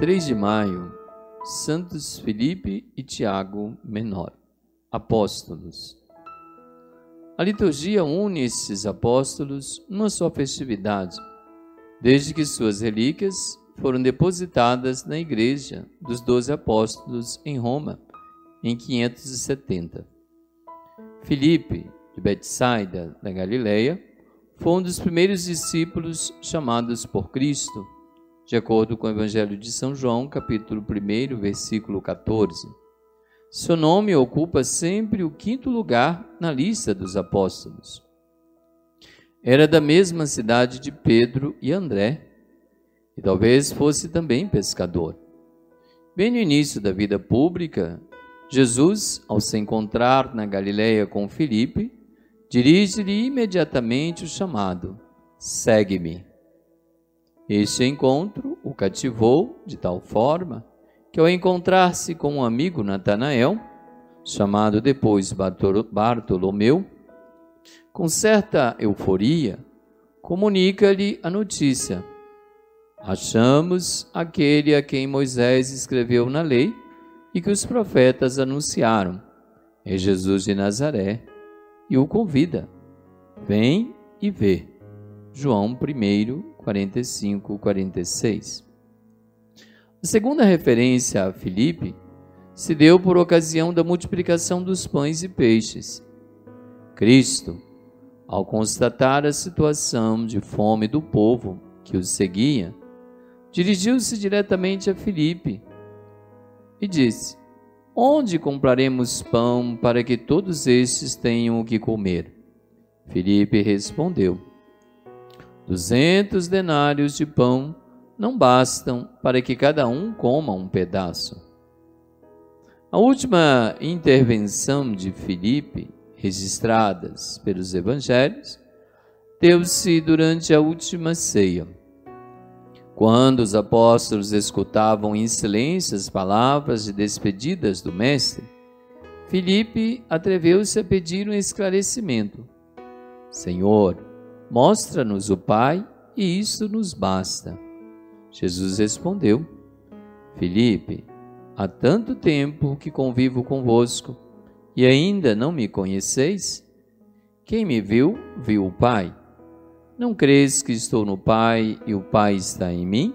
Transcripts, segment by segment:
3 de maio, Santos Felipe e Tiago Menor, apóstolos. A liturgia une esses apóstolos numa só festividade, desde que suas relíquias foram depositadas na igreja dos doze apóstolos em Roma, em 570. Filipe, de Betsaida, da Galileia, foi um dos primeiros discípulos chamados por Cristo de acordo com o Evangelho de São João, capítulo 1, versículo 14. Seu nome ocupa sempre o quinto lugar na lista dos apóstolos. Era da mesma cidade de Pedro e André, e talvez fosse também pescador. Bem no início da vida pública, Jesus, ao se encontrar na Galiléia com Filipe, dirige-lhe imediatamente o chamado: Segue-me. Este encontro o cativou de tal forma que, ao encontrar-se com um amigo Natanael, chamado depois Bartolomeu, com certa euforia, comunica-lhe a notícia: Achamos aquele a quem Moisés escreveu na lei e que os profetas anunciaram. É Jesus de Nazaré e o convida: Vem e vê. João 1, 45, 46. A segunda referência a Filipe se deu por ocasião da multiplicação dos pães e peixes. Cristo, ao constatar a situação de fome do povo que os seguia, dirigiu-se diretamente a Filipe e disse: Onde compraremos pão para que todos estes tenham o que comer? Filipe respondeu: Duzentos denários de pão não bastam para que cada um coma um pedaço. A última intervenção de Filipe, registradas pelos evangelhos, deu-se durante a última ceia. Quando os apóstolos escutavam em silêncio as palavras de despedidas do Mestre, Filipe atreveu-se a pedir um esclarecimento. Senhor, Mostra-nos o Pai e isso nos basta. Jesus respondeu: Filipe, há tanto tempo que convivo convosco e ainda não me conheceis? Quem me viu, viu o Pai. Não crês que estou no Pai e o Pai está em mim?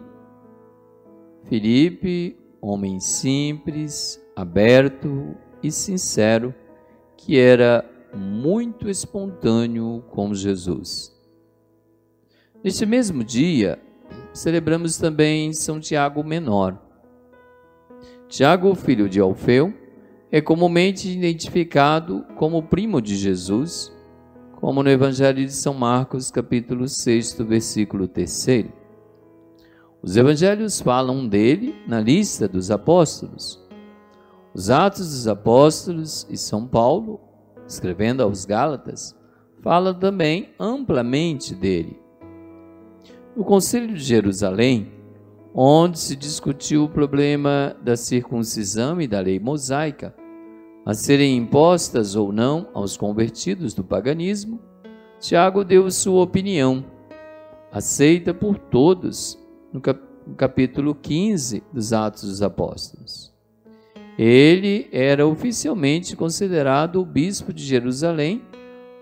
Filipe, homem simples, aberto e sincero, que era muito espontâneo com Jesus. Neste mesmo dia, celebramos também São Tiago Menor. Tiago, filho de Alfeu, é comumente identificado como primo de Jesus, como no Evangelho de São Marcos, capítulo 6, versículo 3. Os evangelhos falam dele na lista dos apóstolos. Os Atos dos Apóstolos e São Paulo, escrevendo aos Gálatas, fala também amplamente dele. No Conselho de Jerusalém, onde se discutiu o problema da circuncisão e da lei mosaica, a serem impostas ou não aos convertidos do paganismo, Tiago deu sua opinião, aceita por todos, no capítulo 15 dos Atos dos Apóstolos. Ele era oficialmente considerado o bispo de Jerusalém,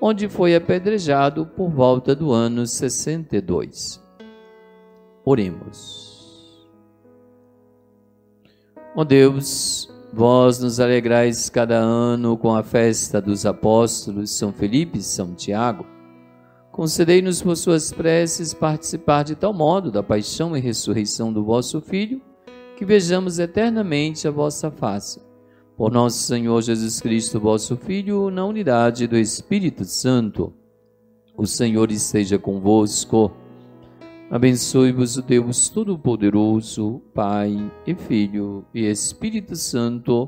onde foi apedrejado por volta do ano 62. Oremos. Ó oh Deus, vós nos alegrais cada ano com a festa dos apóstolos São Felipe e São Tiago. Concedei-nos por suas preces participar de tal modo da paixão e ressurreição do vosso Filho, que vejamos eternamente a vossa face. Por nosso Senhor Jesus Cristo, vosso Filho, na unidade do Espírito Santo. O Senhor esteja convosco. Abençoe-vos o Deus Todo-Poderoso, Pai e Filho e Espírito Santo.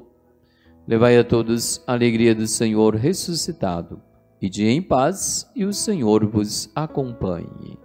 Levai a todos a alegria do Senhor ressuscitado. E de em paz, e o Senhor vos acompanhe.